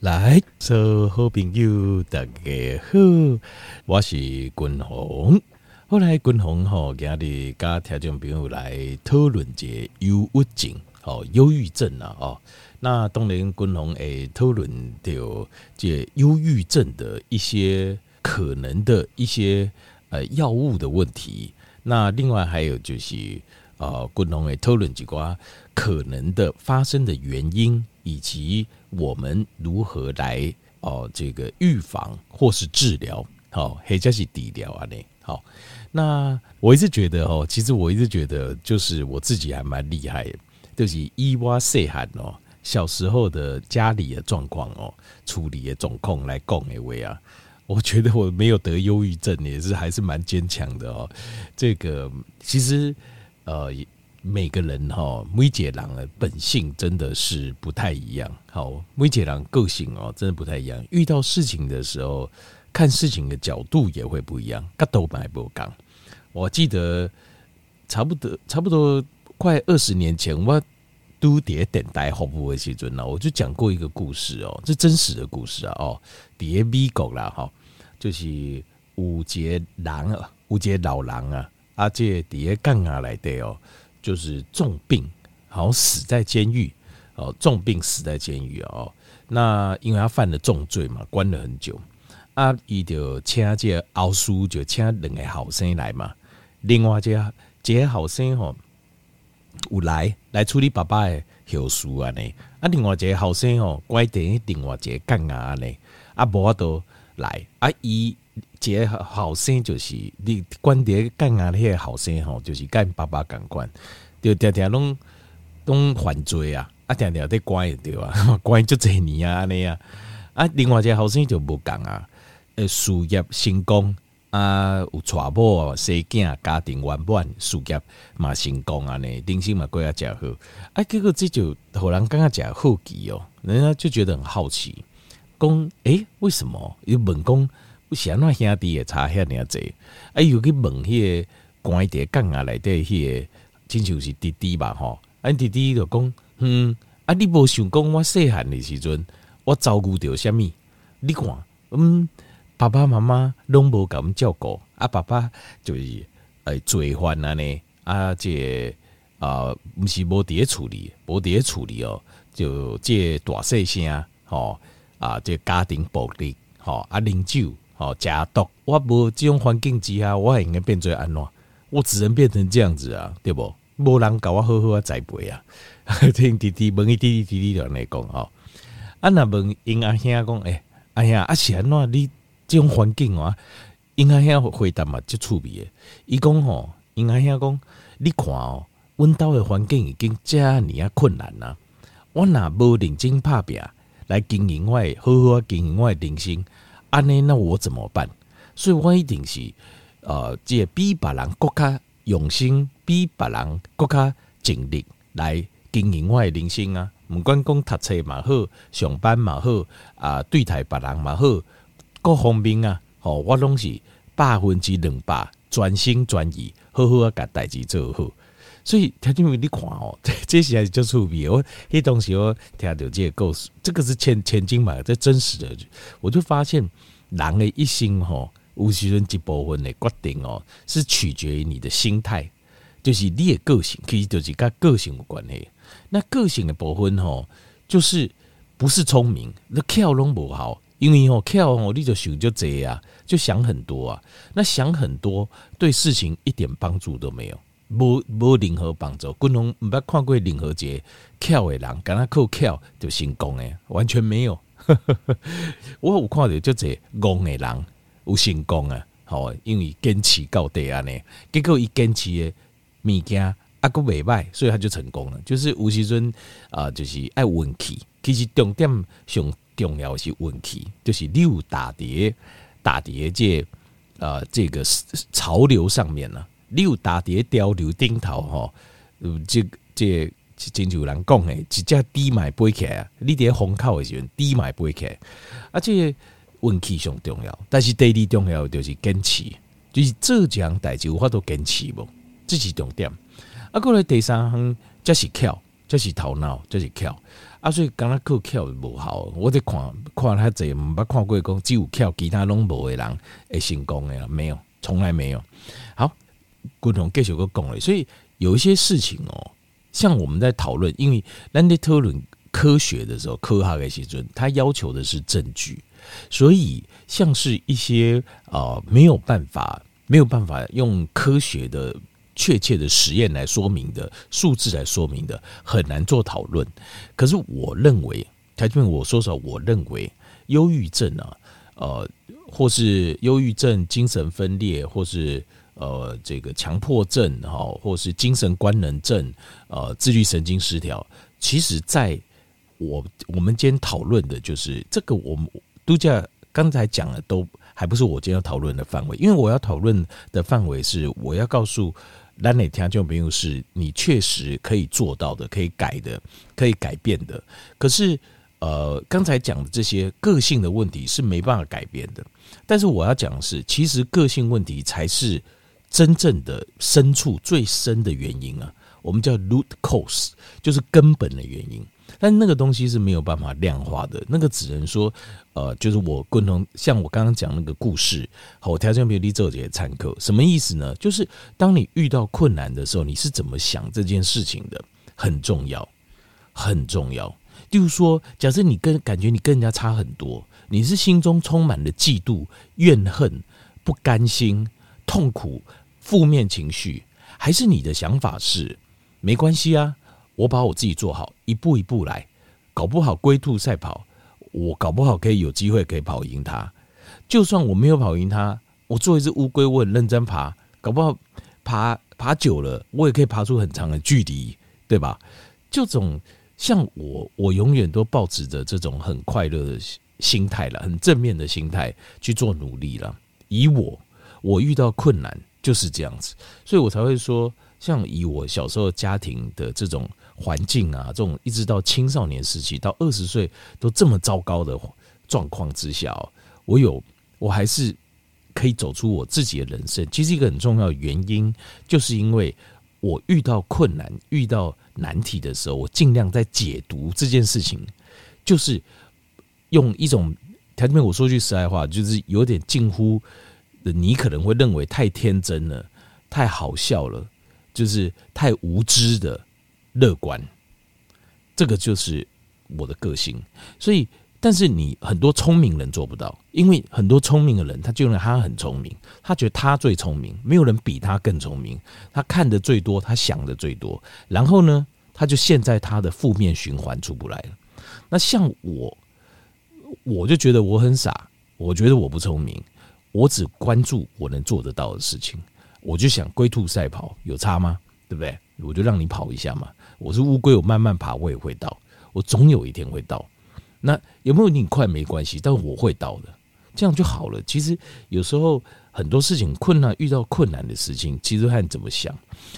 来，所有好朋友大家好，我是君鸿。后来君鸿吼，今日跟听众朋友来讨论这忧郁症，哦，忧郁症啊，哦，那当然君鸿会讨论到这忧郁症的一些可能的一些呃药物的问题。那另外还有就是，呃，君鸿会讨论几个可能的发生的原因。以及我们如何来哦，这个预防或是治疗，好，或者是治疗啊？呢，好，那我一直觉得哦，其实我一直觉得，就是我自己还蛮厉害的，就是以我细汉哦，小时候的家里的状况哦，处理的状况来讲的话啊，我觉得我没有得忧郁症，也是还是蛮坚强的哦。这个其实呃。每个人哈，每个人的本性真的是不太一样。好，每个人个性哦，真的不太一样。遇到事情的时候，看事情的角度也会不一样。角度买不讲。我记得差不多差不多快二十年前，我都叠电台服务的时阵呢，我就讲过一个故事哦，这真实的故事啊哦，叠美国啦哈，就是有一个人啊，有一个老人啊，啊这叠干啊来的哦。就是重病，好像死在监狱哦，重病死在监狱哦。那因为他犯了重罪嘛，关了很久啊，伊就请这奥叔就请两个后生来嘛。另外这这后生吼有来来处理爸爸的后事啊呢。啊，另外这后生吼乖点，另外这干啊呢啊，无法度来啊，伊。这后生就是你关碟干啊，那些后生吼，就是跟爸爸共款，就常常拢拢犯罪啊，啊常常在关对啊？关就这年啊，安尼啊，啊另外一个后生就无共啊，呃事业成功啊，有娶某生囝，家庭圆满，事业嘛成功啊，呢人生嘛过啊诚好，啊结果这就互人感觉诚好奇哦，人家就觉得很好奇，讲诶、为什么？又问讲。不是安怎兄弟也差遐尔济，哎，有去问迄个关碟干啊来底迄个，亲像是弟弟吧吼，啊弟弟就讲，嗯，啊你无想讲我细汉的时阵，我照顾着虾物？你看，嗯，爸爸妈妈拢无咁照顾，啊爸爸就是诶罪犯啊呢，啊这啊毋是无伫咧处理，无伫咧处理哦，就这大细声吼啊，这家庭暴力吼啊啉酒。哦，假毒！我无这种环境之下，我还应该变做安怎？我只能变成这样子啊，对不？无人教我好好啊栽培啊。听弟弟问伊弟弟弟弟就来讲哦，啊若问因阿兄讲，诶，哎呀，阿是安怎？你这种环境啊，因阿兄回答嘛，就趣味诶。伊讲吼，因阿兄讲，你看哦，阮兜诶环境已经遮尔啊困难啦。我若无认真拍拼来经营我诶，好好经营我诶人生。安尼，那我怎么办？所以我一定是，呃，这比别人更加用心，比别人更加尽力来经营我的人生啊！不管讲读册嘛好，上班嘛好，啊，对待别人嘛好，各方面啊，吼，我拢是百分之两百专心专意，好好啊，甲代志做好。所以，听众们你看哦，这些还是叫趣味。我迄东西我听到这个故事，这个是千千金嘛，这真实的，我就发现人的一生吼，有时阵一部分的决定哦，是取决于你的心态，就是你的个性，其实就是跟个性有关系。那个性的部分吼，就是不是聪明，那巧拢不好，因为吼巧吼，你就想就这样，就想很多啊，那想很多对事情一点帮助都没有。无无任何帮助，君鸿毋捌看过任何一个巧的人，敢若靠巧就成功诶，完全没有。我有看到就这戆的人有成功啊，吼，因为坚持到底安尼，结果伊坚持诶物件啊，阁未歹，所以他就成功了。就是有时阵啊，就是爱运气，其实重点上重要是运气，就是你有打碟打碟这啊这个潮流上面呢。你有打伫潮流顶头吼，这这真有人讲诶，一只猪买飞起来，你伫风口诶时阵，猪买飞起来，啊，即个运气上重要，但是第二重要就是坚持，就是做这样代志有法度坚持无，这是重点。啊，过来第三项则是巧，这是头脑，这是巧啊，所以刚刚课巧不好，我得看看他怎么没看过讲只有巧，其他拢无的人会成功的没有，从来没有。好，共同继续个讲了，所以有一些事情哦，像我们在讨论，因为咱在讨论科学的时候，科学的时阵，他要求的是证据，所以像是一些啊、呃、没有办法。没有办法用科学的确切的实验来说明的数字来说明的，很难做讨论。可是我认为，台这边我说实话，我认为忧郁症啊，呃，或是忧郁症、精神分裂，或是呃这个强迫症哈，或是精神官能症，呃，自律神经失调，其实在我我们今天讨论的就是这个，我们度假刚才讲的都。还不是我今天要讨论的范围，因为我要讨论的范围是我要告诉兰内听众朋友，是你确实可以做到的，可以改的，可以改变的。可是，呃，刚才讲的这些个性的问题是没办法改变的。但是我要讲的是，其实个性问题才是真正的深处最深的原因啊。我们叫 root cause，就是根本的原因。但那个东西是没有办法量化的，那个只能说，呃，就是我共同像我刚刚讲那个故事，好，我条件比例做这些参考，什么意思呢？就是当你遇到困难的时候，你是怎么想这件事情的，很重要，很重要。例如说，假设你跟感觉你跟人家差很多，你是心中充满了嫉妒、怨恨、不甘心、痛苦、负面情绪，还是你的想法是没关系啊？我把我自己做好，一步一步来，搞不好龟兔赛跑，我搞不好可以有机会可以跑赢他。就算我没有跑赢他，我做一只乌龟，我很认真爬，搞不好爬爬久了，我也可以爬出很长的距离，对吧？这种像我，我永远都抱持着这种很快乐的心态了，很正面的心态去做努力了。以我，我遇到困难就是这样子，所以我才会说，像以我小时候家庭的这种。环境啊，这种一直到青少年时期到二十岁都这么糟糕的状况之下，我有我还是可以走出我自己的人生。其实一个很重要的原因，就是因为我遇到困难、遇到难题的时候，我尽量在解读这件事情，就是用一种条件面。我说句实在话，就是有点近乎你可能会认为太天真了、太好笑了，就是太无知的。乐观，这个就是我的个性。所以，但是你很多聪明人做不到，因为很多聪明的人，他就认为他很聪明，他觉得他最聪明，没有人比他更聪明。他看的最多，他想的最多，然后呢，他就陷在他的负面循环出不来了。那像我，我就觉得我很傻，我觉得我不聪明，我只关注我能做得到的事情，我就想龟兔赛跑有差吗？对不对？我就让你跑一下嘛。我是乌龟，我慢慢爬，我也会到，我总有一天会到。那有没有你快没关系，但我会到的，这样就好了。其实有时候很多事情困难，遇到困难的事情，其实看怎么想。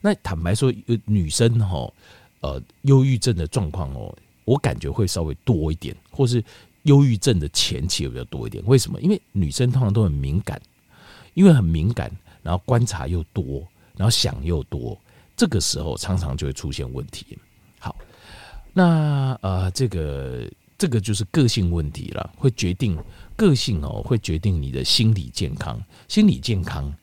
那坦白说，女生哈，呃，忧郁症的状况哦，我感觉会稍微多一点，或是忧郁症的前期比较多一点。为什么？因为女生通常都很敏感，因为很敏感，然后观察又多，然后想又多。这个时候常常就会出现问题。好，那呃，这个这个就是个性问题了，会决定个性哦，会决定你的心理健康，心理健康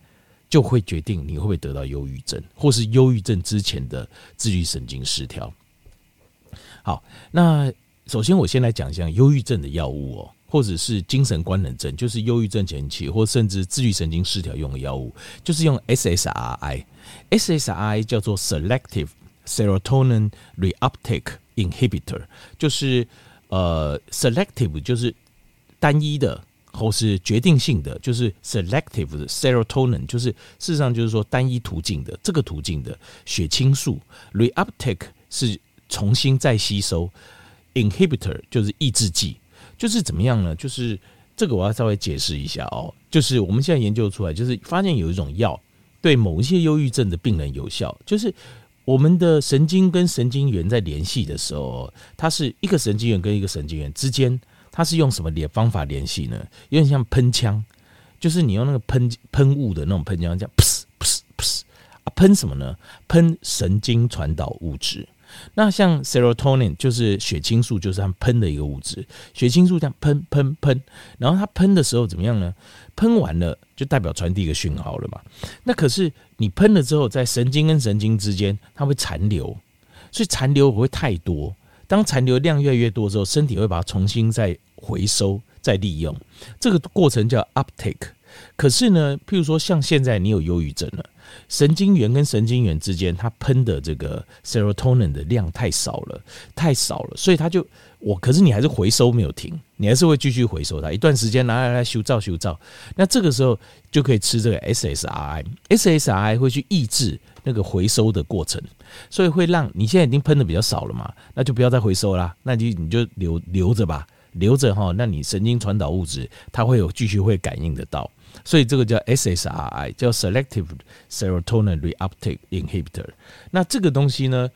就会决定你会不会得到忧郁症，或是忧郁症之前的自律神经失调。好，那首先我先来讲一下忧郁症的药物哦。或者是精神官能症，就是忧郁症前期，或甚至自律神经失调用的药物，就是用 SSRI，SSRI 叫做 Selective Serotonin Reuptake Inhibitor，就是呃 Selective 就是单一的，或是决定性的，就是 Selective Serotonin，就是事实上就是说单一途径的这个途径的血清素 Reuptake 是重新再吸收，Inhibitor 就是抑制剂。就是怎么样呢？就是这个我要稍微解释一下哦。就是我们现在研究出来，就是发现有一种药对某一些忧郁症的病人有效。就是我们的神经跟神经元在联系的时候，它是一个神经元跟一个神经元之间，它是用什么联方法联系呢？有点像喷枪，就是你用那个喷喷雾的那种喷枪，这样噗噗噗啊，喷什么呢？喷神经传导物质。那像 serotonin 就是血清素，就是它喷的一个物质。血清素这样喷喷喷，然后它喷的时候怎么样呢？喷完了就代表传递一个讯号了嘛。那可是你喷了之后，在神经跟神经之间，它会残留，所以残留不会太多。当残留量越来越多之后，身体会把它重新再回收、再利用。这个过程叫 uptake。可是呢，譬如说像现在你有忧郁症了。神经元跟神经元之间，它喷的这个 serotonin 的量太少了，太少了，所以它就我，可是你还是回收没有停，你还是会继续回收它，一段时间拿来来修造修造，那这个时候就可以吃这个 SSRI，SSRI 会去抑制那个回收的过程，所以会让你现在已经喷的比较少了嘛，那就不要再回收啦，那就你就留留着吧，留着哈，那你神经传导物质它会有继续会感应得到。所以这个叫 SSRI，叫 Selective Serotonin Reuptake Inhibitor。那这个东西呢，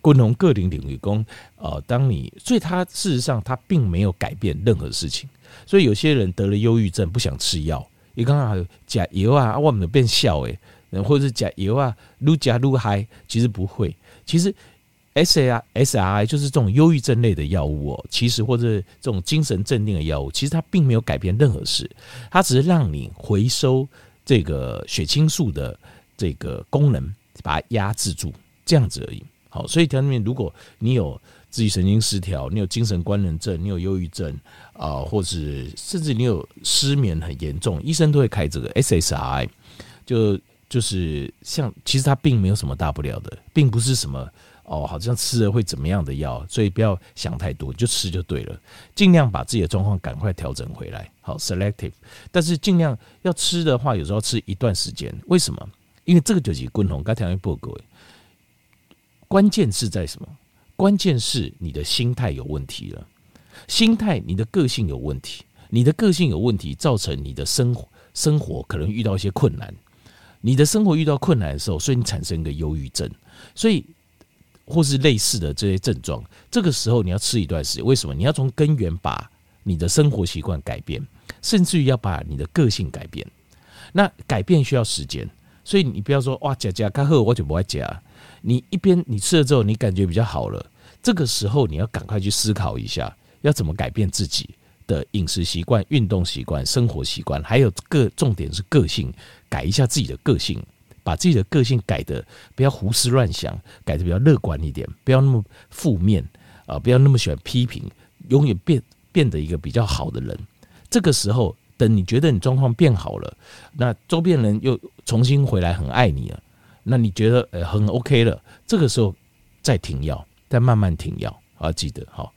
共同各领领域工，呃，当你所以它事实上它并没有改变任何事情。所以有些人得了忧郁症不想吃药，你刚刚还有加油啊，我们变笑诶，或者是加油啊，撸加撸嗨，其实不会，其实。S A R S R I 就是这种忧郁症类的药物哦，其实或者这种精神镇定的药物，其实它并没有改变任何事，它只是让你回收这个血清素的这个功能，把它压制住，这样子而已。好，所以条件面，如果你有自己神经失调，你有精神官能症，你有忧郁症啊，或是甚至你有失眠很严重，医生都会开这个 S S R I，就就是像其实它并没有什么大不了的，并不是什么。哦，好像吃了会怎么样的药，所以不要想太多，就吃就对了。尽量把自己的状况赶快调整回来。好，selective，但是尽量要吃的话，有时候吃一段时间。为什么？因为这个就是共同。刚才讲过各位，关键是在什么？关键是你的心态有问题了。心态，你的个性有问题，你的个性有问题，造成你的生活生活可能遇到一些困难。你的生活遇到困难的时候，所以你产生一个忧郁症，所以。或是类似的这些症状，这个时候你要吃一段时间。为什么？你要从根源把你的生活习惯改变，甚至于要把你的个性改变。那改变需要时间，所以你不要说哇，加加，开喝我就不会加。你一边你吃了之后，你感觉比较好了，这个时候你要赶快去思考一下，要怎么改变自己的饮食习惯、运动习惯、生活习惯，还有个重点是个性，改一下自己的个性。把自己的个性改得不要胡思乱想，改得比较乐观一点，不要那么负面啊，不要那么喜欢批评，永远变变得一个比较好的人。这个时候，等你觉得你状况变好了，那周边人又重新回来很爱你了，那你觉得呃很 OK 了，这个时候再停药，再慢慢停药啊，记得好。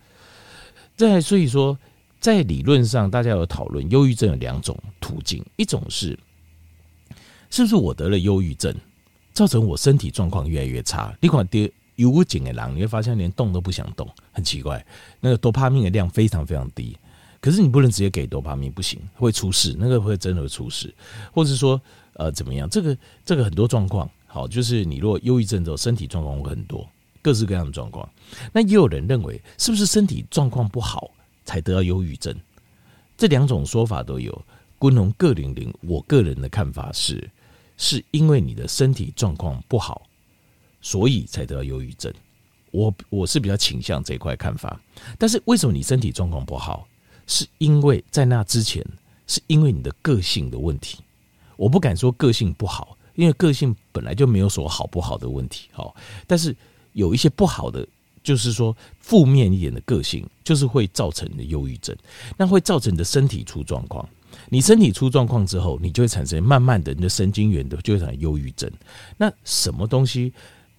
再所以说，在理论上，大家有讨论，忧郁症有两种途径，一种是。是不是我得了忧郁症，造成我身体状况越来越差？你看得忧郁症的狼，你会发现连动都不想动，很奇怪。那个多巴胺的量非常非常低，可是你不能直接给多巴胺，不行，会出事。那个会真的会出事，或者说呃怎么样？这个这个很多状况，好，就是你如果忧郁症之后，身体状况会很多，各式各样的状况。那也有人认为，是不是身体状况不好才得到忧郁症？这两种说法都有。归农各零零，我个人的看法是。是因为你的身体状况不好，所以才得到忧郁症。我我是比较倾向这一块看法。但是为什么你身体状况不好？是因为在那之前，是因为你的个性的问题。我不敢说个性不好，因为个性本来就没有说好不好的问题。好，但是有一些不好的，就是说负面一点的个性，就是会造成你的忧郁症，那会造成你的身体出状况。你身体出状况之后，你就会产生慢慢的，你的神经元的就会产生忧郁症。那什么东西，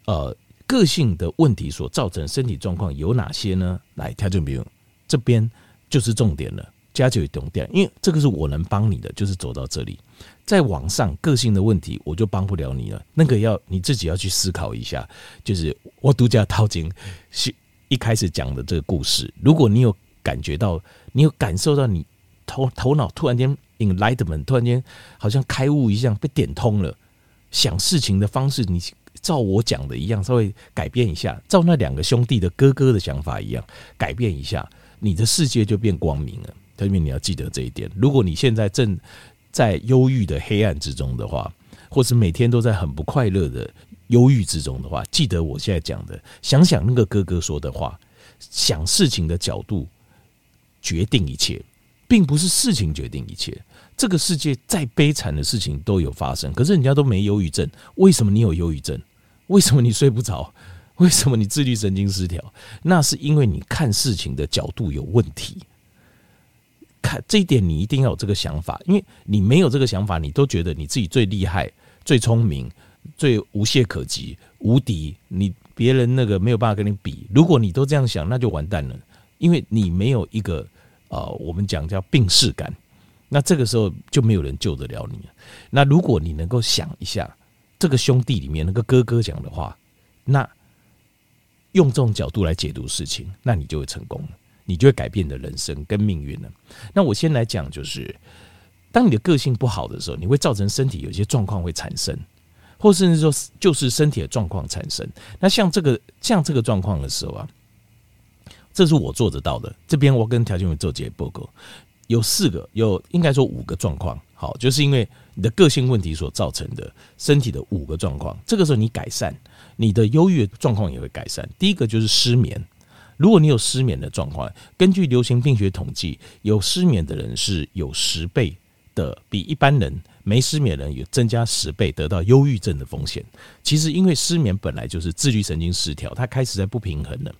呃，个性的问题所造成身体状况有哪些呢？来，调整比如这边就是重点了，加就重点，因为这个是我能帮你的，就是走到这里。在网上，个性的问题我就帮不了你了，那个要你自己要去思考一下。就是我独家掏金是一开始讲的这个故事，如果你有感觉到，你有感受到你。头头脑突然间 enlightenment，突然间好像开悟一样被点通了，想事情的方式，你照我讲的一样，稍微改变一下，照那两个兄弟的哥哥的想法一样改变一下，你的世界就变光明了。特别你要记得这一点。如果你现在正在忧郁的黑暗之中的话，或是每天都在很不快乐的忧郁之中的话，记得我现在讲的，想想那个哥哥说的话，想事情的角度决定一切，并不是事情决定一切。这个世界再悲惨的事情都有发生，可是人家都没忧郁症，为什么你有忧郁症？为什么你睡不着？为什么你自律神经失调？那是因为你看事情的角度有问题。看这一点，你一定要有这个想法，因为你没有这个想法，你都觉得你自己最厉害、最聪明、最无懈可击、无敌，你别人那个没有办法跟你比。如果你都这样想，那就完蛋了，因为你没有一个呃，我们讲叫病逝感。那这个时候就没有人救得了你。那如果你能够想一下，这个兄弟里面那个哥哥讲的话，那用这种角度来解读事情，那你就会成功了，你就会改变你的人生跟命运了。那我先来讲，就是当你的个性不好的时候，你会造成身体有些状况会产生，或甚至说就是身体的状况产生。那像这个像这个状况的时候啊，这是我做得到的。这边我跟条件员做这些报告。有四个，有应该说五个状况，好，就是因为你的个性问题所造成的身体的五个状况。这个时候你改善，你的忧郁状况也会改善。第一个就是失眠，如果你有失眠的状况，根据流行病学统计，有失眠的人是有十倍的，比一般人没失眠的人有增加十倍得到忧郁症的风险。其实因为失眠本来就是自律神经失调，它开始在不平衡了。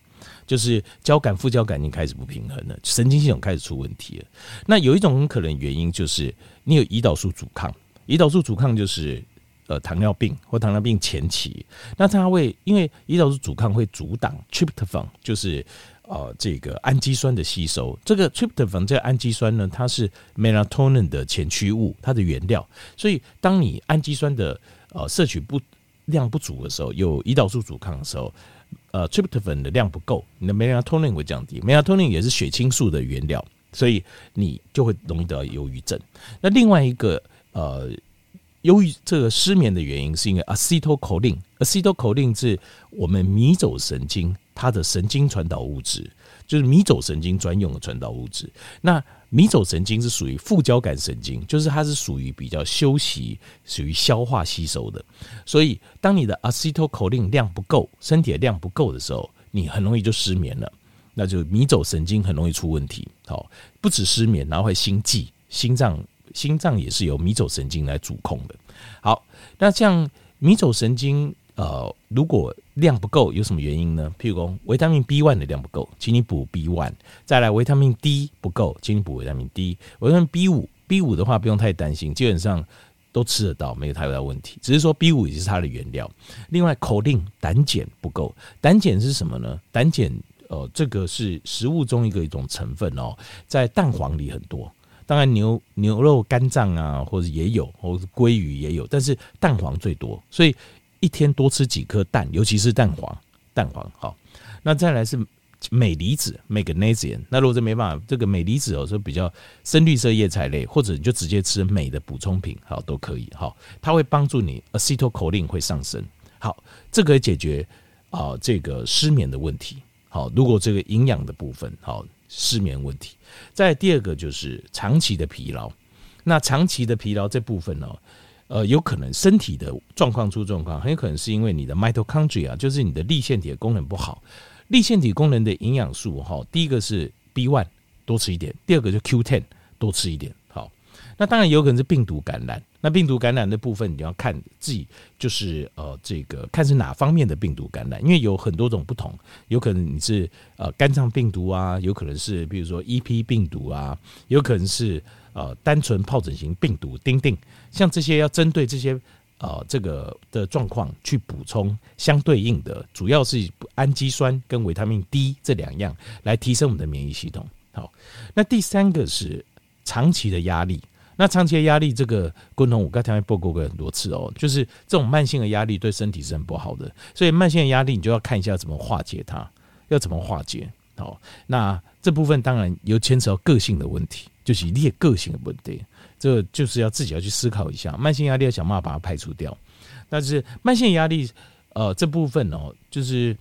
就是交感副交感已经开始不平衡了，神经系统开始出问题了。那有一种很可能原因就是你有胰岛素阻抗，胰岛素阻抗就是呃糖尿病或糖尿病前期，那它会因为胰岛素阻抗会阻挡 tryptophan，就是呃这个氨基酸的吸收。这个 tryptophan 这个氨基酸呢，它是 melatonin 的前驱物，它的原料。所以当你氨基酸的呃摄取不量不足的时候，有胰岛素阻抗的时候。呃，tryptophan 的量不够，你的 melatonin 会降低。melatonin 也是血清素的原料，所以你就会容易得忧郁症。那另外一个呃，忧郁这个失眠的原因是因为 acetylcholine。acetylcholine 是我们迷走神经它的神经传导物质，就是迷走神经专用的传导物质。那迷走神经是属于副交感神经，就是它是属于比较休息、属于消化吸收的。所以，当你的 acetylcholine 量不够，身体的量不够的时候，你很容易就失眠了。那就迷走神经很容易出问题。好，不止失眠，然后会心悸，心脏心脏也是由迷走神经来主控的。好，那像迷走神经。呃，如果量不够，有什么原因呢？譬如说，维他命 B one 的量不够，请你补 B one。再来，维他命 D 不够，请你补维他命 D。维他命 B 五，B 五的话不用太担心，基本上都吃得到，没有太大问题。只是说 B 五也是它的原料。另外，口令胆碱不够，胆碱是什么呢？胆碱呃，这个是食物中一个一种成分哦，在蛋黄里很多。当然牛牛肉肝脏啊，或者也有，或者鲑鱼也有，但是蛋黄最多，所以。一天多吃几颗蛋，尤其是蛋黄，蛋黄好。那再来是镁离子 （magnesium）。那如果这没办法，这个镁离子有时候比较深绿色叶菜类，或者你就直接吃镁的补充品，好都可以。好，它会帮助你 acetylcholine 会上升。好，这可以解决啊这个失眠的问题。好，如果这个营养的部分好失眠问题。再第二个就是长期的疲劳。那长期的疲劳这部分呢？呃，有可能身体的状况出状况，很有可能是因为你的 mitochondria，就是你的粒线体的功能不好。粒线体功能的营养素，哈，第一个是 B one 多吃一点，第二个就 Q ten 多吃一点。好，那当然有可能是病毒感染。那病毒感染的部分，你要看自己，就是呃，这个看是哪方面的病毒感染，因为有很多种不同，有可能你是呃肝脏病毒啊，有可能是比如说 EP 病毒啊，有可能是。呃，单纯疱疹型病毒丁丁，像这些要针对这些呃这个的状况去补充相对应的，主要是氨基酸跟维他命 D 这两样来提升我们的免疫系统。好，那第三个是长期的压力。那长期的压力，这个共同我刚才报告过很多次哦，就是这种慢性的压力对身体是很不好的，所以慢性的压力你就要看一下怎么化解它，要怎么化解。好，那这部分当然有牵扯到个性的问题。就是你的个性的问题，这就是要自己要去思考一下。慢性压力要想办法把它排除掉。但是慢性压力，呃，这部分哦，就是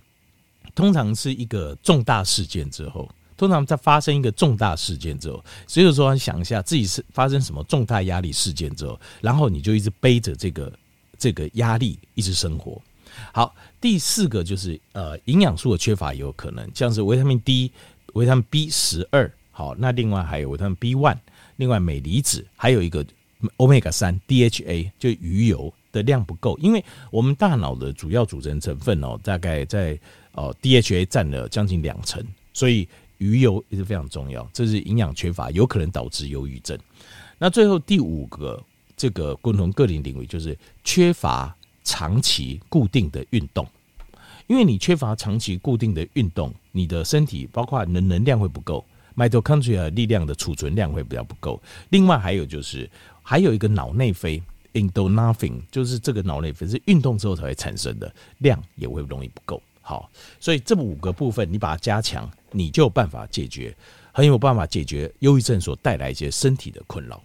通常是一个重大事件之后，通常在发生一个重大事件之后，所以说想一下自己是发生什么重大压力事件之后，然后你就一直背着这个这个压力一直生活。好，第四个就是呃营养素的缺乏也有可能，像是维他命 D、维他命 B 十二，好，那另外还有维他们 B one，另外镁离子，还有一个 Omega 三 DHA，就鱼油的量不够，因为我们大脑的主要组成成分哦，大概在哦 DHA 占了将近两成，所以鱼油也是非常重要，这是营养缺乏有可能导致忧郁症。那最后第五个这个共同个人领域就是缺乏。长期固定的运动，因为你缺乏长期固定的运动，你的身体包括你的能量会不够，mitochondria 力量的储存量会比较不够。另外还有就是还有一个脑内啡 endorphin 就是这个脑内啡是运动之后才会产生的，量也会容易不够。好，所以这五个部分你把它加强，你就有办法解决，很有办法解决忧郁症所带来一些身体的困扰。